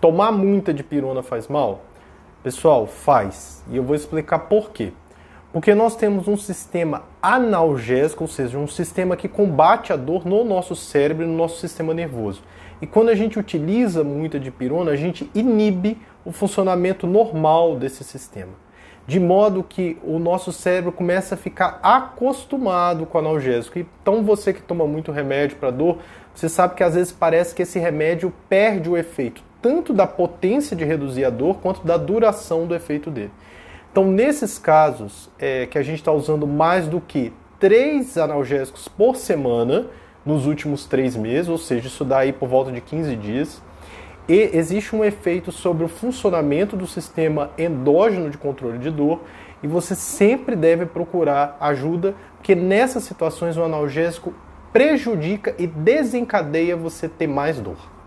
tomar muita dipirona faz mal? Pessoal, faz. E eu vou explicar por quê. Porque nós temos um sistema analgésico, ou seja, um sistema que combate a dor no nosso cérebro e no nosso sistema nervoso. E quando a gente utiliza muita dipirona, a gente inibe o funcionamento normal desse sistema. De modo que o nosso cérebro começa a ficar acostumado com o analgésico. Então você que toma muito remédio para dor, você sabe que às vezes parece que esse remédio perde o efeito, tanto da potência de reduzir a dor, quanto da duração do efeito dele. Então, nesses casos é, que a gente está usando mais do que três analgésicos por semana nos últimos três meses, ou seja, isso dá aí por volta de 15 dias, e existe um efeito sobre o funcionamento do sistema endógeno de controle de dor, e você sempre deve procurar ajuda, porque nessas situações o analgésico prejudica e desencadeia você ter mais dor.